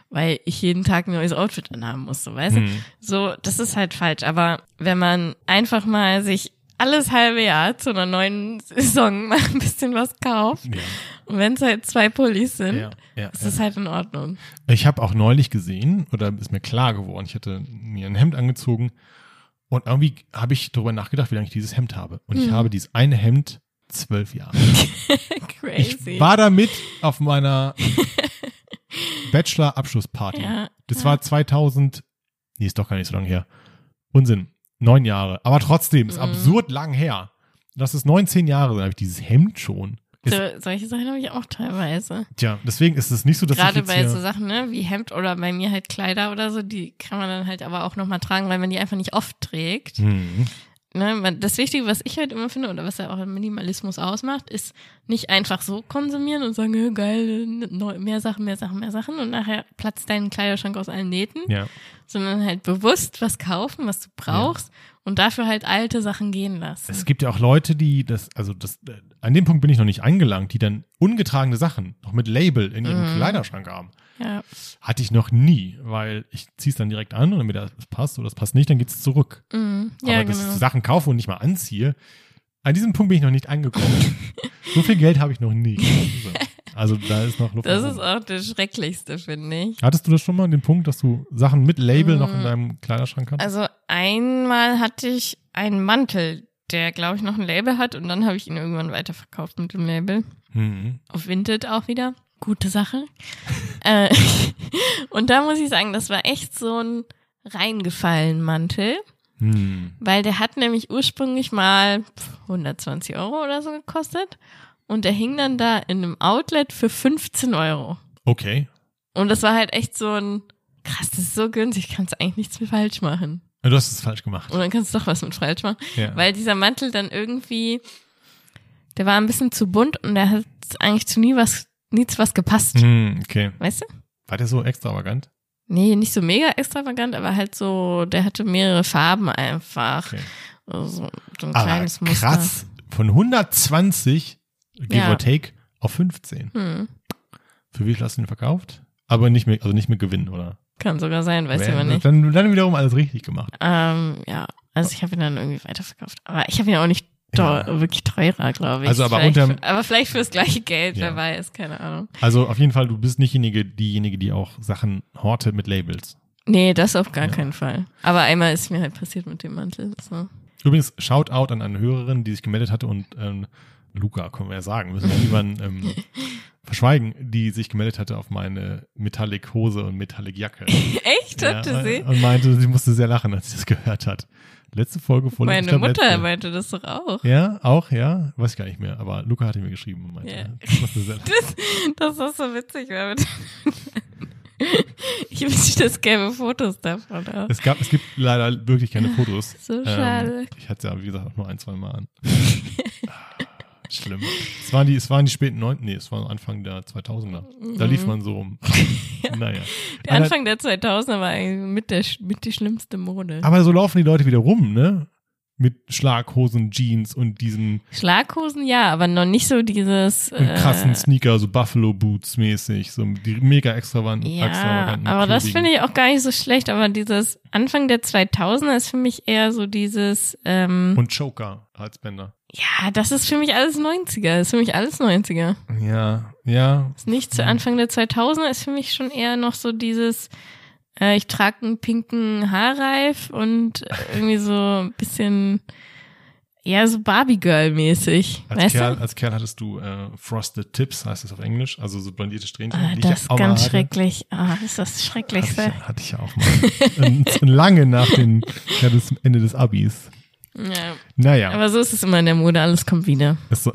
Weil ich jeden Tag ein neues Outfit anhaben muss, so weißt du? Hm. So, das ist halt falsch. Aber wenn man einfach mal sich alles halbe Jahr zu einer neuen Saison mal ein bisschen was kauft, Ja, und wenn es halt zwei Pullis sind, ja, ja. ist ja. es halt in Ordnung. Ich habe auch neulich gesehen, oder ist mir klar geworden, ich hatte mir ein Hemd angezogen und irgendwie habe ich darüber nachgedacht, wie lange ich dieses Hemd habe. Und ich Hm. habe dieses eine Hemd zwölf Jahre. Crazy. Ich war damit auf meiner Bachelor-Abschlussparty. Ja, Das ja. war 2000, nee, ist doch gar nicht so lange her. Unsinn. Neun Jahre. Aber trotzdem, ist Mhm. absurd lang her. Das ist 19 Jahre, dann habe ich dieses Hemd schon. So, solche Sachen habe ich auch teilweise. tja, deswegen ist es nicht so, dass ich Gerade bei so Sachen, ne, wie Hemd oder bei mir halt Kleider oder so, die kann man dann halt aber auch nochmal tragen, weil man die einfach nicht oft trägt. Hm. Ne, das Wichtige, was ich halt immer finde oder was ja auch im Minimalismus ausmacht, ist nicht einfach so konsumieren und sagen, "Hö, geil, mehr Sachen, mehr Sachen, mehr Sachen und nachher platzt dein Kleiderschrank aus allen Nähten, Ja. sondern halt bewusst was kaufen, was du brauchst und dafür halt alte Sachen gehen lassen. Es gibt ja auch Leute, die das, also das, äh, an dem Punkt bin ich noch nicht angelangt, die dann ungetragene Sachen noch mit Label in ihrem Mhm. Kleiderschrank haben. ja. Hatte ich noch nie, weil ich zieh's dann direkt an und wenn mir das passt oder das passt nicht, dann geht's zurück. Mhm. Aber ja, dass ich genau. Sachen kaufe und nicht mal anziehe, an diesem Punkt bin ich noch nicht angekommen. so viel Geld habe ich noch nie. So. Also da ist noch Luft. Das ist auch das Schrecklichste, finde ich. Hattest du das schon mal, den Punkt, dass du Sachen mit Label noch in Mm. deinem Kleiderschrank hattest? Also einmal hatte ich einen Mantel, der, glaube ich, noch ein Label hat und dann habe ich ihn irgendwann weiterverkauft mit dem Label. Mhm. Auf Vinted auch wieder. Gute Sache. äh, und da muss ich sagen, das war echt so ein reingefallen Mantel, Hm. weil der hat nämlich ursprünglich mal pf, 120 Euro oder so gekostet und der hing dann da in einem Outlet für 15 Euro. Okay. Und das war halt echt so ein, krass, das ist so günstig, kannst eigentlich nichts mehr falsch machen. Du hast es falsch gemacht. Und dann kannst du doch was mit falsch machen. Ja. Weil dieser Mantel dann irgendwie, der war ein bisschen zu bunt und der hat eigentlich zu nie was, nichts was gepasst. Hm, okay. Weißt du? War der so extravagant? Nee, nicht so mega extravagant, aber halt so, der hatte mehrere Farben einfach. Okay. Also so ein Aber kleines Muster. krass. Von 120, give Ja. or take, auf 15. Hm. Für wie viel hast du den verkauft? Aber nicht mehr, also nicht mehr Gewinn, oder? Kann sogar sein, weiß aber nicht. Dann, dann wiederum alles richtig gemacht. Ähm, ja, also ich habe ihn dann irgendwie weiterverkauft. Aber ich habe ihn auch nicht teuer, Ja. wirklich teurer, glaube ich. Also aber vielleicht, unterm- aber vielleicht fürs gleiche Geld, Ja. wer weiß, keine Ahnung. Also auf jeden Fall, du bist nicht diejenige, diejenige, die auch Sachen hortet mit Labels. Nee, das auf gar Ja. keinen Fall. Aber einmal ist mir halt passiert mit dem Mantel. So. Übrigens, Shoutout an eine Hörerin, die sich gemeldet hatte und ähm, Luca, können wir ja sagen, müssen wir niemanden ähm, verschweigen, die sich gemeldet hatte auf meine Metallic Hose und Metallic Jacke. Echt? Ja, Hatte sie? Und meinte, sie musste sehr lachen, als sie das gehört hat. Letzte Folge vor Meine Mutter meinte das doch auch. Ja, auch, ja. Weiß ich gar nicht mehr. Aber Luca hatte mir geschrieben und meinte, Ja. das musste sehr lachen. Das, das so witzig, weil mit ich wünschte, es gäbe Fotos davon. Auch. Es, gab, es gibt leider wirklich keine Fotos. So schade. Ähm, ich hatte es ja, wie gesagt, auch nur ein, zwei Mal an. Schlimm. Es waren die, es waren die späten 9. Nee, es war Anfang der 2000er. Da lief man so rum. Naja. Der Anfang der 2000er war eigentlich mit, der, mit die schlimmste Mode. Aber so laufen die Leute wieder rum, ne? Mit Schlaghosen, Jeans und diesen Schlaghosen ja, aber noch nicht so dieses. und krassen Äh, Sneaker, so Buffalo Boots mäßig, so die mega extravaganten, ja, extravaganten. aber das finde ich auch gar nicht so schlecht. Aber dieses Anfang der 2000er ist für mich eher so dieses. Ähm, Und Choker, Halsbänder. Ja, das ist für mich alles 90er. Das ist für mich alles 90er. Ja, ja. Ist nicht zu Anfang der 2000er ist für mich schon eher noch so dieses, äh, ich trage einen pinken Haarreif und irgendwie so ein bisschen, ja, so Barbie-Girl-mäßig. Als Kerl, als Kerl hattest du äh, Frosted Tips, heißt es auf Englisch, also so blondierte Strähnchen. Ah, die das ist ganz hatte. schrecklich. Ah, das ist das Hatte ich, Schrecklichste. hatte ich ja auch mal. Lange nach dem ja, das Ende des Abis. Ja. Naja, Aber so ist es immer in der Mode, alles kommt wieder. ist so.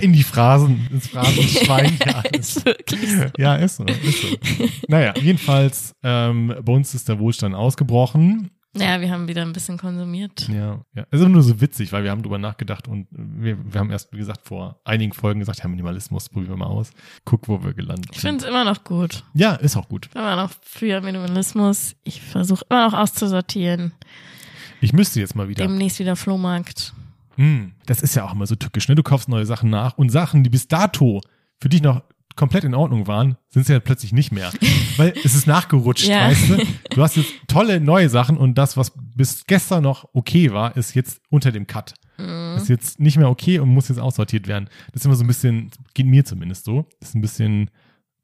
in die Phrasen, ins Phrasenschwein. Ja, ist, wirklich so. ja, ist so. Ist so. Naja, jedenfalls, ähm, bei uns ist der Wohlstand ausgebrochen. Ja, wir haben wieder ein bisschen konsumiert. Ja, ja. Es ist nur so witzig, weil wir haben drüber nachgedacht und wir, wir haben erst, wie gesagt, vor einigen Folgen gesagt, ja, Minimalismus, probieren wir mal aus. Guck, wo wir gelandet Ich sind. finde es immer noch gut. Ja, ist auch gut. Immer noch für Minimalismus. Ich versuche immer noch auszusortieren. Ich müsste jetzt mal wieder. Demnächst wieder Flohmarkt. Mm, das ist ja auch immer so tückisch, ne? Du kaufst neue Sachen nach und Sachen, die bis dato für dich noch komplett in Ordnung waren, sind sie ja plötzlich nicht mehr. Weil es ist nachgerutscht, Ja. weißt du? Du hast jetzt tolle neue Sachen und das, was bis gestern noch okay war, ist jetzt unter dem Cut. Mhm. Ist jetzt nicht mehr okay und muss jetzt aussortiert werden. Das ist immer so ein bisschen, geht mir zumindest so, ist ein bisschen,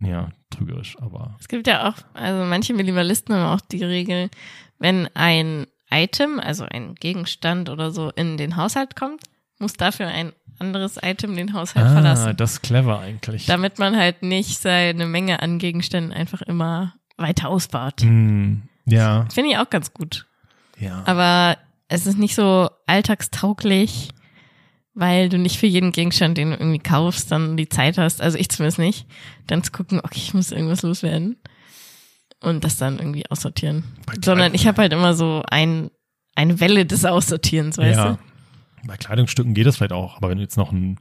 ja, trügerisch, aber Es gibt ja auch, also manche Minimalisten haben auch die Regel, wenn ein Item, also ein Gegenstand oder so in den Haushalt kommt, muss dafür ein anderes Item den Haushalt ah, verlassen. das ist clever eigentlich. Damit man halt nicht seine Menge an Gegenständen einfach immer weiter ausbaut. Mm, ja, Finde ich auch ganz gut. ja. Aber es ist nicht so alltagstauglich, weil du nicht für jeden Gegenstand, den du irgendwie kaufst, dann die Zeit hast, also ich zumindest nicht, dann zu gucken, okay, ich muss irgendwas loswerden und das dann irgendwie aussortieren. Sondern ich habe halt immer so ein, eine Welle des Aussortierens, weißt ja. du? Bei Kleidungsstücken geht das vielleicht auch, aber wenn du jetzt noch einen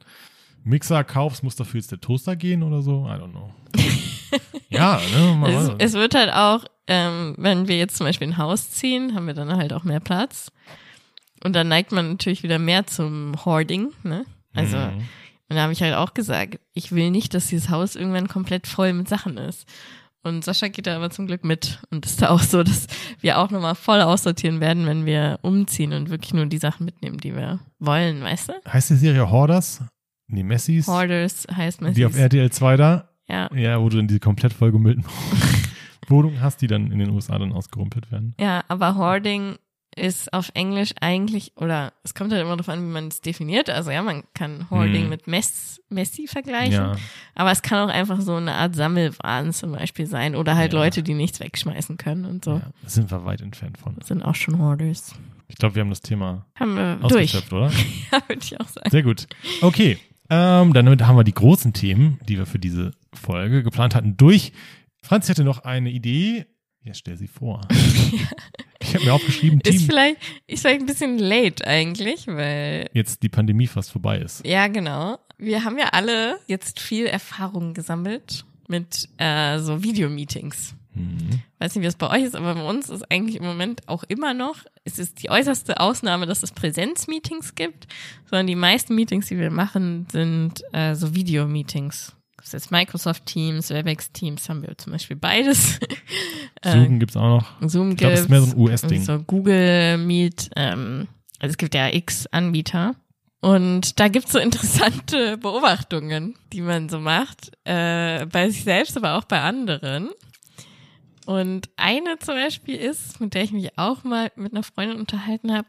Mixer kaufst, muss dafür jetzt der Toaster gehen oder so? I don't know. ja, ne? Mal Es, es wird halt auch, ähm, wenn wir jetzt zum Beispiel ein Haus ziehen, haben wir dann halt auch mehr Platz. Und dann neigt man natürlich wieder mehr zum Hoarding, ne? Also, Mhm. und da habe ich halt auch gesagt, ich will nicht, dass dieses Haus irgendwann komplett voll mit Sachen ist. Und Sascha geht da aber zum Glück mit. Und ist da auch so, dass wir auch nochmal voll aussortieren werden, wenn wir umziehen und wirklich nur die Sachen mitnehmen, die wir wollen, weißt du? Heißt die Serie Hoarders? Nee, Messis? Hoarders heißt man. Die auf RTL 2 da? Ja. Ja, wo du dann diese komplett vollgemüllten Wohnungen hast, die dann in den USA dann ausgerumpelt werden. Ja, aber Hoarding ist auf Englisch eigentlich, oder es kommt halt immer darauf an, wie man es definiert. Also ja, man kann Hoarding Hm. mit Mess, Messi vergleichen. Ja, Aber es kann auch einfach so eine Art Sammelwahn zum Beispiel sein. Oder halt Ja. Leute, die nichts wegschmeißen können und so. ja, da sind wir weit entfernt von. Das sind auch schon Hoarders. Ich glaube, wir haben das Thema Haben wir durch. ausgeschöpft, oder? Ja, würde ich auch sagen. Sehr gut. Okay, ähm, dann haben wir die großen Themen, die wir für diese Folge geplant hatten, durch. Franz hätte noch eine Idee. Ja, stell sie vor. Ich habe mir aufgeschrieben, Ist Team, vielleicht, ist vielleicht ein bisschen late eigentlich, weil, jetzt die Pandemie fast vorbei ist. ja, genau. Wir haben ja alle jetzt viel Erfahrung gesammelt mit äh, so Videomeetings. Mhm. weiß nicht, wie es bei euch ist, aber bei uns ist eigentlich im Moment auch immer noch, es ist die äußerste Ausnahme, dass es Präsenzmeetings gibt, sondern die meisten Meetings, die wir machen, sind äh, so Videomeetings. Ist jetzt Microsoft Teams, Webex Teams haben wir zum Beispiel beides. Äh, Zoom gibt's auch noch. Zoom glaube, das ist mehr so ein US-Ding. So Google Meet, ähm, also es gibt ja x Anbieter. Und da gibt's so interessante Beobachtungen, die man so macht, äh, bei sich selbst, aber auch bei anderen. Und eine zum Beispiel ist, mit der ich mich auch mal mit einer Freundin unterhalten habe,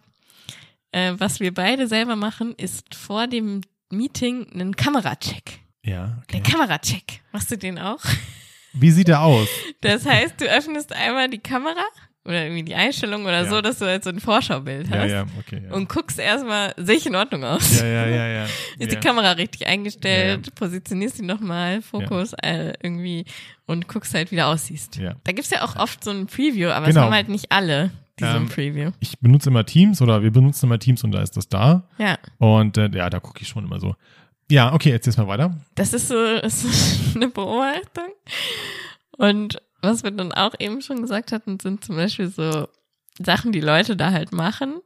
äh, was wir beide selber machen, ist vor dem Meeting einen Kameracheck. Ja, okay. Den Kameracheck. Machst du den auch? Wie sieht der aus? Das heißt, du öffnest einmal die Kamera oder irgendwie die Einstellung oder Ja. so, dass du halt so ein Vorschaubild Ja, hast. ja, okay. Ja, Und guckst erstmal, sehe ich in Ordnung aus? ja, ja, ja. ja. Ist ja. die Kamera richtig eingestellt? Ja, Positionierst sie nochmal, Fokus äh, irgendwie und guckst halt, wie du aussiehst. Ja. Da gibt's ja auch oft so ein Preview, aber Genau. es haben halt nicht alle, die so ein Ähm, Preview. Ich benutze immer Teams oder wir benutzen immer Teams und da ist das da. Ja, Und äh, ja, da gucke ich schon immer so. Ja, okay, erzähl's mal weiter. das ist so, ist eine Beobachtung. Und was wir dann auch eben schon gesagt hatten, sind zum Beispiel so Sachen, die Leute da halt machen,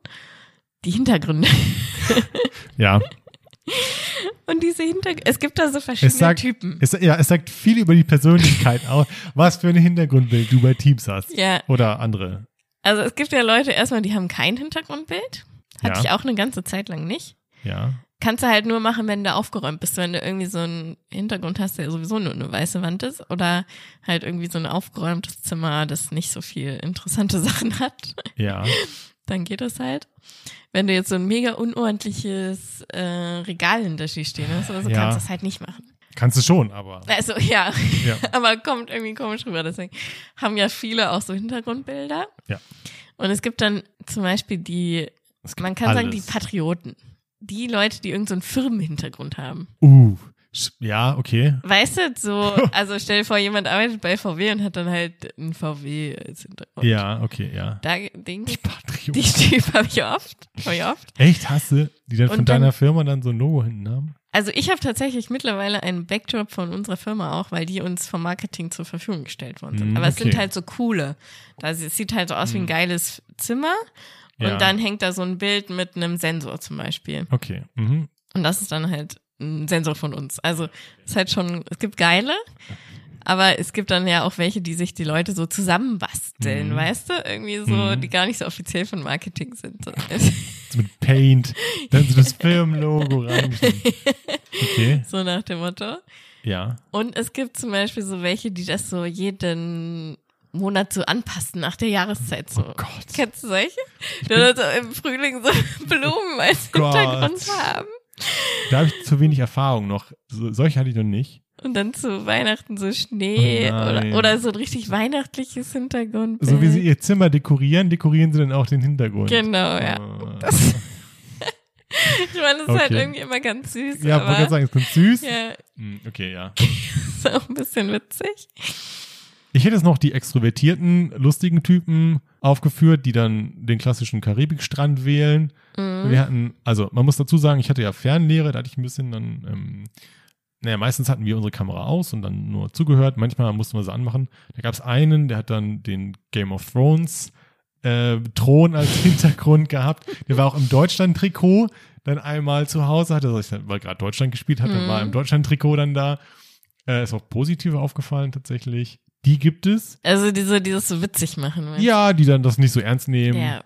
die Hintergründe. Ja, Und diese Hintergründe, es gibt da so verschiedene sagt, Typen. es, ja, es sagt viel über die Persönlichkeit aus, was für ein Hintergrundbild du bei Teams hast. Ja, Oder andere. also es gibt ja Leute erstmal, die haben kein Hintergrundbild. Hatte Ja. ich auch eine ganze Zeit lang nicht. Ja. Kannst du halt nur machen, wenn du aufgeräumt bist, wenn du irgendwie so einen Hintergrund hast, der sowieso nur eine weiße Wand ist oder halt irgendwie so ein aufgeräumtes Zimmer, das nicht so viel interessante Sachen hat, Ja. dann geht das halt. Wenn du jetzt so ein mega unordentliches äh, Regal hinter dir stehen hast oder so, Ja. kannst du das halt nicht machen. Kannst du schon, aber. Also ja, Ja. aber kommt irgendwie komisch rüber. Deswegen haben ja viele auch so Hintergrundbilder. Ja. Und es gibt dann zum Beispiel die, man kann sagen, die alles. Patrioten. Die Leute, die irgendeinen so Firmenhintergrund haben. Uh. Ja, okay. Weißt du, so, also stell dir vor, jemand arbeitet bei VW und hat dann halt einen VW als Hintergrund. Ja, okay, ja. Da, den, Die Patriot. die Typ habe ich oft, hab ich oft. Echt, hast du, die dann von Und dann- deiner Firma dann so ein Logo hinten haben? Also ich habe tatsächlich mittlerweile einen Backdrop von unserer Firma auch, weil die uns vom Marketing zur Verfügung gestellt worden sind. Mm, Aber es sind halt so coole. Das es sieht halt so aus wie ein geiles Zimmer. Und Ja. dann hängt da so ein Bild mit einem Sensor zum Beispiel. Okay. Mhm. Und das ist dann halt ein Sensor von uns. Also es ist halt schon, es gibt geile, aber es gibt dann ja auch welche, die sich die Leute so zusammenbasteln, Mhm. weißt du? Irgendwie so, Mhm. die gar nicht so offiziell von Marketing sind. So mit Paint, dann so das Firmenlogo reingeschrieben. Okay, so nach dem Motto. ja. Und es gibt zum Beispiel so welche, die das so jeden Monat so anpassen nach der Jahreszeit so. Oh Gott. Kennst du solche? Dann so im Frühling so Blumen als Gott. Hintergrund haben. Da habe ich zu wenig Erfahrung noch. So, solche hatte ich noch nicht. Und dann zu Weihnachten so Schnee Oh oder, oder so ein richtig weihnachtliches Hintergrund. So wie sie ihr Zimmer dekorieren, dekorieren sie dann auch den Hintergrund. Genau, ja. Oh. Das- Ich meine, das ist halt Okay. irgendwie immer ganz süß. ja, wollte aber gerade sagen, ist ganz süß. ja, Hm, Okay, ja. ist auch ein bisschen witzig. Ich hätte jetzt noch die extrovertierten, lustigen Typen aufgeführt, die dann den klassischen Karibikstrand wählen. Mhm. Wir hatten, also man muss dazu sagen, ich hatte ja Fernlehre, da hatte ich ein bisschen dann, ähm, naja, meistens hatten wir unsere Kamera aus und dann nur zugehört. Manchmal mussten wir sie anmachen. Da gab es einen, der hat dann den Game of Thrones äh, Thron als Hintergrund gehabt. Der war auch im Deutschland-Trikot dann einmal zu Hause, hatte, also weil gerade Deutschland gespielt hat, dann war er im Deutschland-Trikot dann da. Äh, ist auch positiv aufgefallen tatsächlich. Die gibt es. Also diese, dieses so witzig machen. Ja, die dann das nicht so ernst nehmen ja.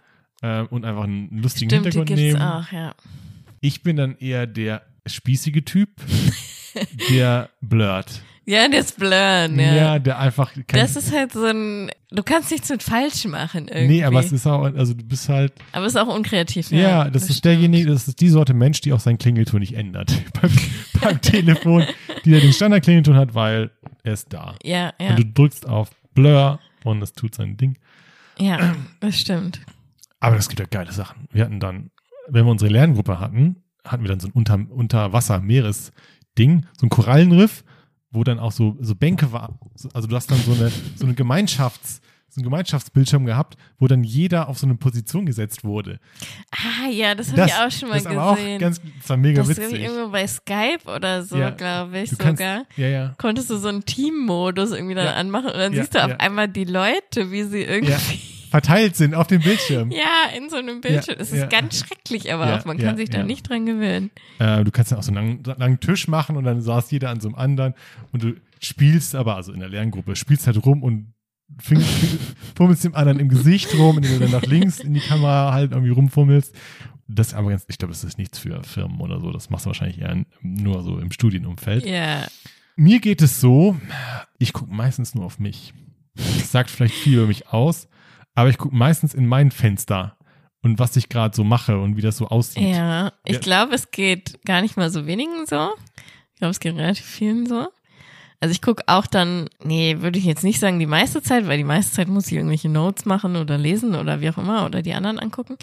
äh, und einfach einen lustigen Stimmt, die Hintergrund gibt's nehmen. auch, ja. Ich bin dann eher der spießige Typ, der blurrt. Ja, das Blurren, ja. Ja, der einfach Das ist halt so ein, du kannst nichts mit falsch machen irgendwie. Nee, aber es ist auch, also du bist halt, Aber es ist auch unkreativ. ja, Ja, das, ist stimmt. derjenige, das ist die Sorte Mensch, die auch sein Klingelton nicht ändert beim, beim Telefon, die er den Standard-Klingelton hat, weil er ist da. Ja, ja, Und du drückst auf Blur und es tut sein Ding. ja, das stimmt. Aber es gibt ja geile Sachen. Wir hatten dann, wenn wir unsere Lerngruppe hatten, hatten wir dann so ein Unter, Unterwasser-Meeres-Ding, so ein Korallenriff, wo dann auch so, so Bänke war. So- Also du hast dann so eine, so eine Gemeinschafts, so einen Gemeinschaftsbildschirm gehabt, wo dann jeder auf so eine Position gesetzt wurde. Ah, ja, das habe ich auch schon mal das aber auch gesehen. ganz, das war mega das witzig. irgendwo bei Skype oder so, Ja, glaube ich kannst, sogar. ja, ja. Konntest du so einen Teammodus irgendwie dann Ja. anmachen und dann Ja, siehst du auf ja. einmal die Leute, wie sie irgendwie Ja. Verteilt sind auf dem Bildschirm. Ja, in so einem Bildschirm. Es ist ja. ganz schrecklich, aber Ja, auch man ja, kann sich da ja. nicht dran gewöhnen. Äh, du kannst dann auch so einen langen, langen Tisch machen und dann saß jeder an so einem anderen und du spielst aber, also in der Lerngruppe, spielst halt rum und fummelst dem anderen im Gesicht rum, indem du dann nach links in die Kamera halt irgendwie rumfummelst. Das ist aber ganz, ich glaube, das ist nichts für Firmen oder so. Das machst du wahrscheinlich eher nur so im Studienumfeld. Ja. Mir geht es so, ich gucke meistens nur auf mich. Das sagt vielleicht viel über mich aus, aber ich gucke meistens in mein Fenster und was ich gerade so mache und wie das so aussieht. Ja, ich Ja. glaube, es geht gar nicht mal so wenigen so. Ich glaube, es geht relativ vielen so. Also ich gucke auch dann, nee, würde ich jetzt nicht sagen die meiste Zeit, weil die meiste Zeit muss ich irgendwelche Notes machen oder lesen oder wie auch immer oder die anderen angucken.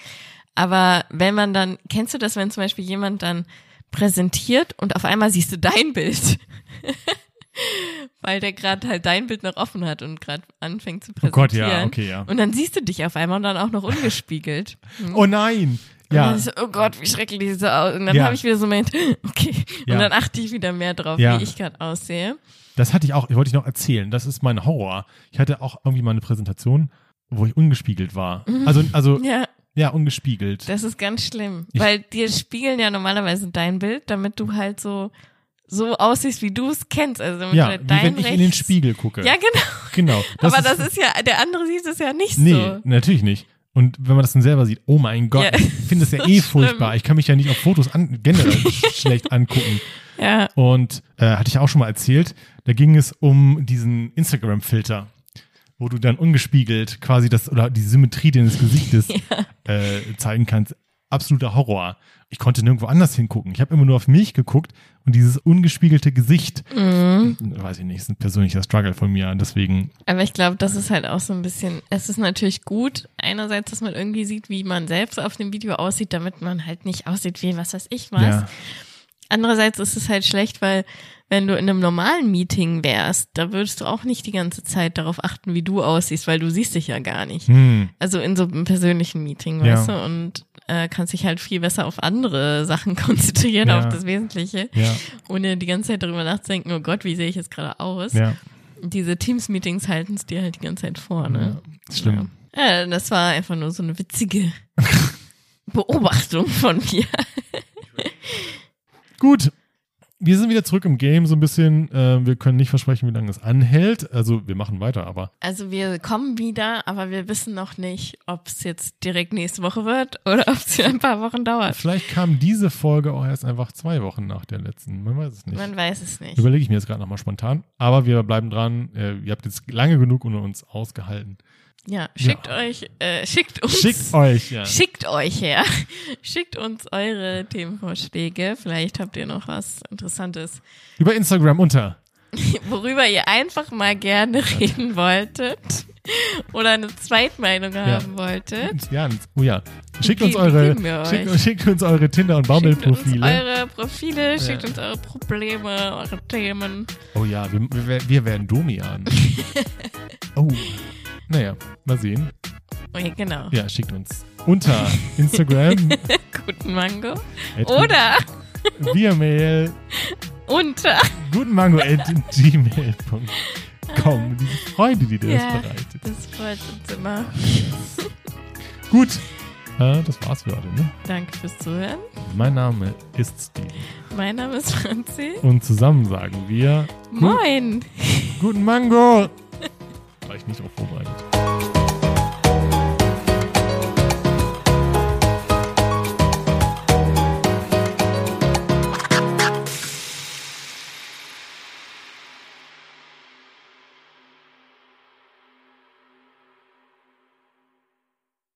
Aber wenn man dann, kennst du das, wenn zum Beispiel jemand dann präsentiert und auf einmal siehst du dein Bild? weil der gerade halt dein Bild noch offen hat und gerade anfängt zu Oh präsentieren. Gott, ja, okay, ja. Und dann siehst du dich auf einmal und dann auch noch ungespiegelt. Oh nein! Ja, so, oh Gott, wie schrecklich die so aus. Und dann Ja. habe ich wieder so Moment, okay. Ja. Und dann achte ich wieder mehr drauf, Ja. wie ich gerade aussehe. Das hatte ich auch, wollte ich noch erzählen. Das ist mein Horror. Ich hatte auch irgendwie mal eine Präsentation, wo ich ungespiegelt war. Also, also, Ja, ja, ungespiegelt. das ist ganz schlimm. Ich- weil dir spiegeln ja normalerweise dein Bild, damit du halt so, so aussiehst, wie du es kennst. Also damit Ja, du dein wenn ich in den Spiegel gucke. Ja, genau. Genau. Aber das ist ja, der andere sieht es ja nicht Nee, so. natürlich nicht. Und wenn man das dann selber sieht, oh mein Gott, Ja, ich finde das ja so eh schlimm. furchtbar. Ich kann mich ja nicht auf Fotos an, generell sch- schlecht angucken. Ja, Und äh, hatte ich auch schon mal erzählt, da ging es um diesen Instagram-Filter, wo du dann ungespiegelt quasi das oder die Symmetrie deines Gesichtes äh, zeigen kannst. Absoluter Horror. Ich konnte nirgendwo anders hingucken. Ich habe immer nur auf mich geguckt und dieses ungespiegelte Gesicht, Mhm. weiß ich nicht, ist ein persönlicher Struggle von mir. Deswegen, aber ich glaube, das ist halt auch so ein bisschen, es ist natürlich gut, einerseits, dass man irgendwie sieht, wie man selbst auf dem Video aussieht, damit man halt nicht aussieht wie was weiß ich was. ja, Andererseits ist es halt schlecht, weil wenn du in einem normalen Meeting wärst, da würdest du auch nicht die ganze Zeit darauf achten, wie du aussiehst, weil du siehst dich ja gar nicht. hm, Also in so einem persönlichen Meeting, Ja. weißt du, und äh, kannst dich halt viel besser auf andere Sachen konzentrieren, Ja. auf das Wesentliche, ja, ohne die ganze Zeit darüber nachzudenken, oh Gott, wie sehe ich jetzt gerade aus? ja, Diese Teams-Meetings halten es dir halt die ganze Zeit vor, ja, ne? schlimm. Ja. ja, das war einfach nur so eine witzige Beobachtung von mir. Gut. Wir sind wieder zurück im Game so ein bisschen. Äh, wir können nicht versprechen, wie lange es anhält. Also wir machen weiter, aber Also wir kommen wieder, aber wir wissen noch nicht, ob es jetzt direkt nächste Woche wird oder ob es ein paar Wochen dauert. vielleicht kam diese Folge auch erst einfach zwei Wochen nach der letzten. Man weiß es nicht. Man weiß es nicht. Überlege ich mir jetzt gerade nochmal spontan. Aber wir bleiben dran. Äh, ihr habt jetzt lange genug ohne uns ausgehalten. Ja, schickt euch, äh, schickt uns, Schickt euch, ja. schickt euch her, schickt uns eure Themenvorschläge. Vielleicht habt ihr noch was Interessantes, Über Instagram unter. worüber ihr einfach mal gerne reden wolltet oder eine Zweitmeinung haben wolltet. Ja, oh ja. Schickt uns eure, schickt, schickt uns eure Tinder- und Schickt uns Bumble-Profile. eure Profile, schickt uns eure Probleme, eure Themen. Oh ja, wir, wir, wir werden Domian. oh. Naja, mal sehen. Ja, genau. Ja, schickt uns unter Instagram Guten Mango. Oder via Mail unter. gutenmango at gmail.com. Diese Freude, die dir Ja. das bereitet. Das freut uns immer. Gut, äh, das war's für heute. Ne? Danke fürs Zuhören. Mein Name ist Steven. Mein Name ist Franzi. Und zusammen sagen wir Moin! guten Mango war ich nicht darauf vorbereitet.